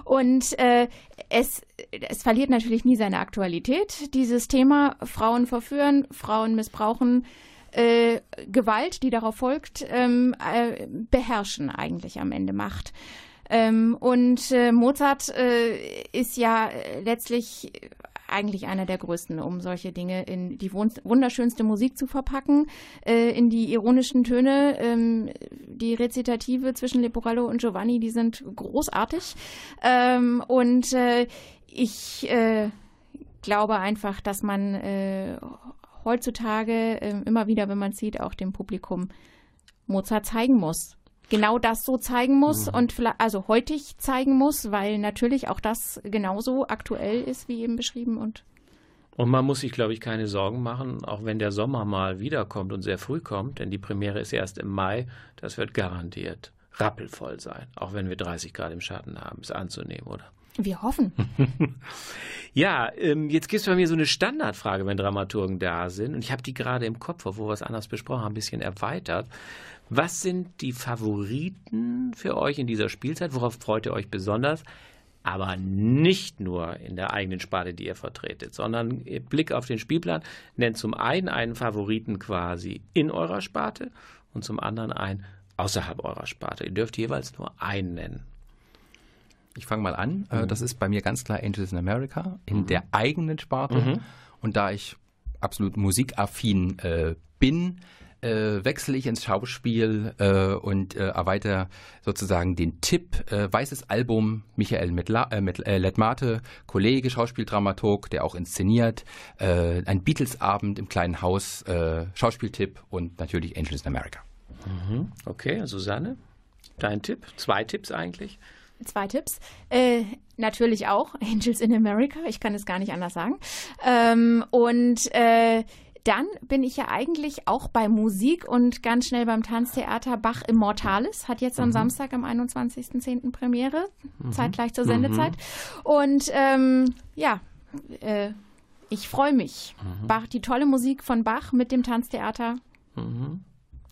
Und äh, es, es verliert natürlich nie seine Aktualität. Dieses Thema Frauen verführen, Frauen missbrauchen, äh, Gewalt, die darauf folgt, ähm, äh, beherrschen eigentlich am Ende Macht. Ähm, und äh, Mozart äh, ist ja letztlich eigentlich einer der größten, um solche Dinge in die wunderschönste Musik zu verpacken, äh, in die ironischen Töne. Ähm, die Rezitative zwischen Leporello und Giovanni, die sind großartig. Ähm, und äh, ich äh, glaube einfach, dass man äh, heutzutage ähm, immer wieder, wenn man sieht, auch dem Publikum Mozart zeigen muss genau das so zeigen muss mhm. und also heutig zeigen muss, weil natürlich auch das genauso aktuell ist, wie eben beschrieben und und man muss sich, glaube ich, keine Sorgen machen, auch wenn der Sommer mal wiederkommt und sehr früh kommt, denn die Premiere ist erst im Mai. Das wird garantiert rappelvoll sein, auch wenn wir 30 Grad im Schatten haben, ist anzunehmen, oder? Wir hoffen. ja, ähm, jetzt gibt es bei mir so eine Standardfrage, wenn Dramaturgen da sind. Und ich habe die gerade im Kopf, obwohl wir es anders besprochen haben, ein bisschen erweitert. Was sind die Favoriten für euch in dieser Spielzeit? Worauf freut ihr euch besonders? Aber nicht nur in der eigenen Sparte, die ihr vertretet, sondern Blick auf den Spielplan nennt zum einen einen Favoriten quasi in eurer Sparte und zum anderen einen außerhalb eurer Sparte. Ihr dürft jeweils nur einen nennen. Ich fange mal an. Äh, mhm. Das ist bei mir ganz klar Angels in America in mhm. der eigenen Sparte. Mhm. Und da ich absolut musikaffin äh, bin, äh, wechsle ich ins Schauspiel äh, und äh, erweitere sozusagen den Tipp. Äh, weißes Album, Michael Metla, äh, äh, Letmate, Kollege, Schauspieldramaturg, der auch inszeniert. Äh, ein Beatles-Abend im kleinen Haus, äh, Schauspieltipp und natürlich Angels in America. Mhm. Okay, Susanne, dein Tipp? Zwei Tipps eigentlich? Zwei Tipps. Äh, natürlich auch Angels in America. Ich kann es gar nicht anders sagen. Ähm, und äh, dann bin ich ja eigentlich auch bei Musik und ganz schnell beim Tanztheater Bach Immortalis. Hat jetzt am mhm. Samstag am 21.10. Premiere, mhm. zeitgleich zur Sendezeit. Mhm. Und ähm, ja, äh, ich freue mich. Mhm. Bach, die tolle Musik von Bach mit dem Tanztheater.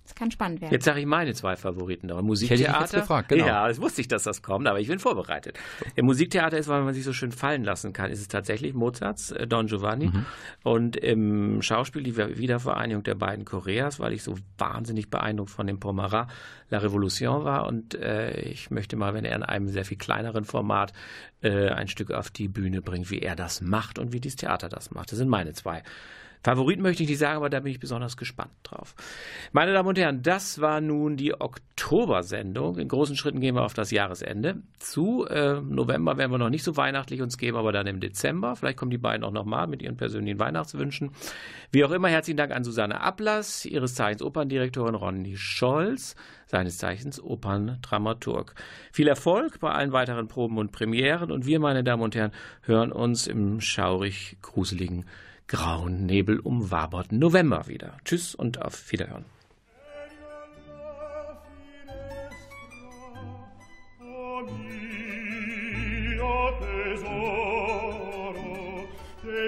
Es kann spannend werden. Jetzt sage ich meine zwei Favoriten. Aber hätte Musiktheater. jetzt gefragt, genau. Ja, das wusste ich, dass das kommt, aber ich bin vorbereitet. Im Musiktheater ist, weil man sich so schön fallen lassen kann, ist es tatsächlich Mozarts äh, Don Giovanni. Mhm. Und im Schauspiel die Wiedervereinigung der beiden Koreas, weil ich so wahnsinnig beeindruckt von dem Pomarat La Revolution war. Und äh, ich möchte mal, wenn er in einem sehr viel kleineren Format äh, ein Stück auf die Bühne bringt, wie er das macht und wie dieses Theater das macht. Das sind meine zwei. Favoriten möchte ich nicht sagen, aber da bin ich besonders gespannt drauf. Meine Damen und Herren, das war nun die Oktobersendung. In großen Schritten gehen wir auf das Jahresende zu. Äh, November werden wir noch nicht so weihnachtlich uns geben, aber dann im Dezember. Vielleicht kommen die beiden auch nochmal mit ihren persönlichen Weihnachtswünschen. Wie auch immer, herzlichen Dank an Susanne Ablass, ihres Zeichens Operndirektorin Ronny Scholz, seines Zeichens Operndramaturg. Viel Erfolg bei allen weiteren Proben und Premieren und wir, meine Damen und Herren, hören uns im schaurig gruseligen grauen Nebel umwaberten November wieder. Tschüss und auf Wiederhören.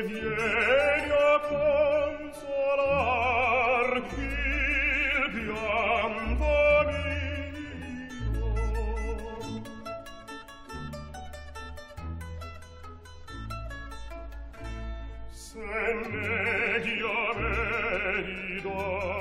vieni a media merido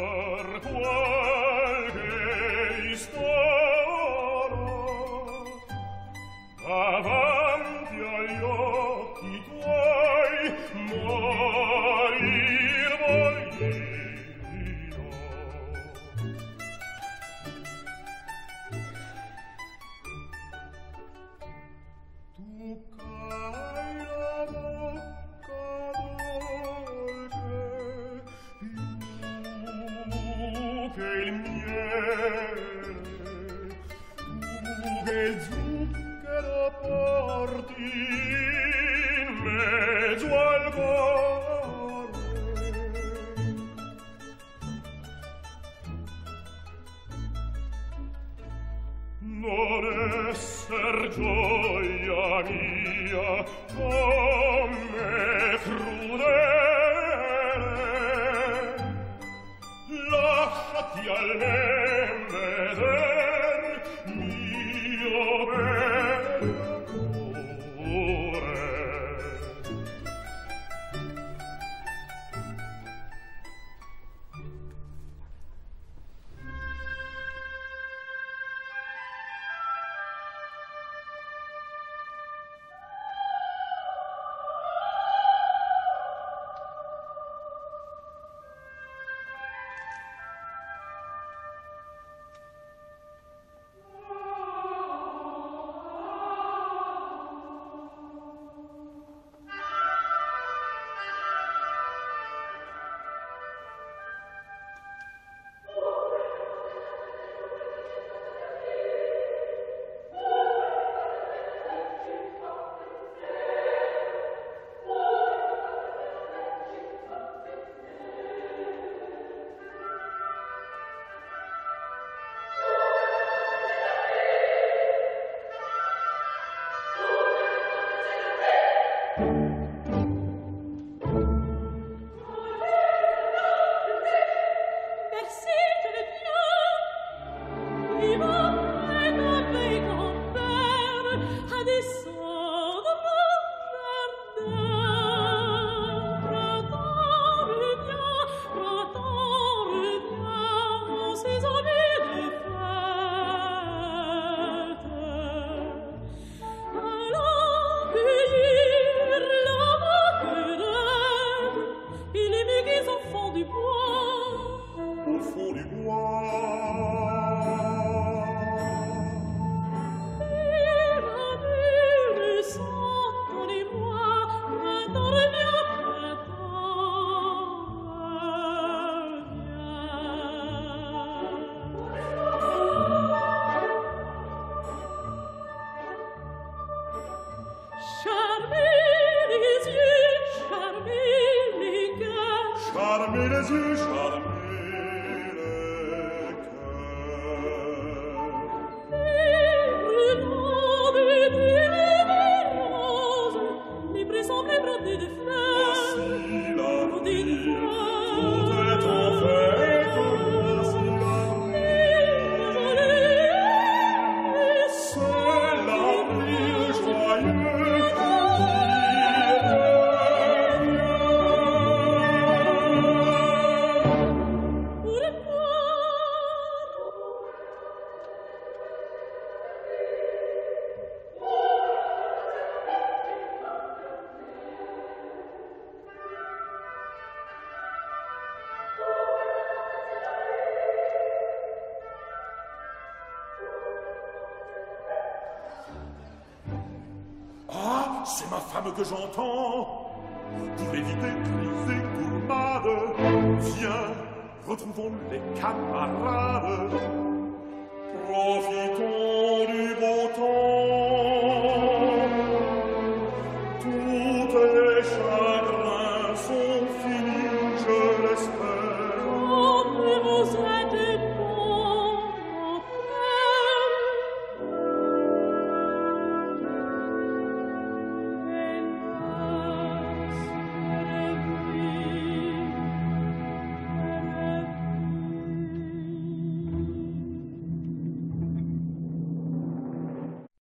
Charmer les yeux, charmer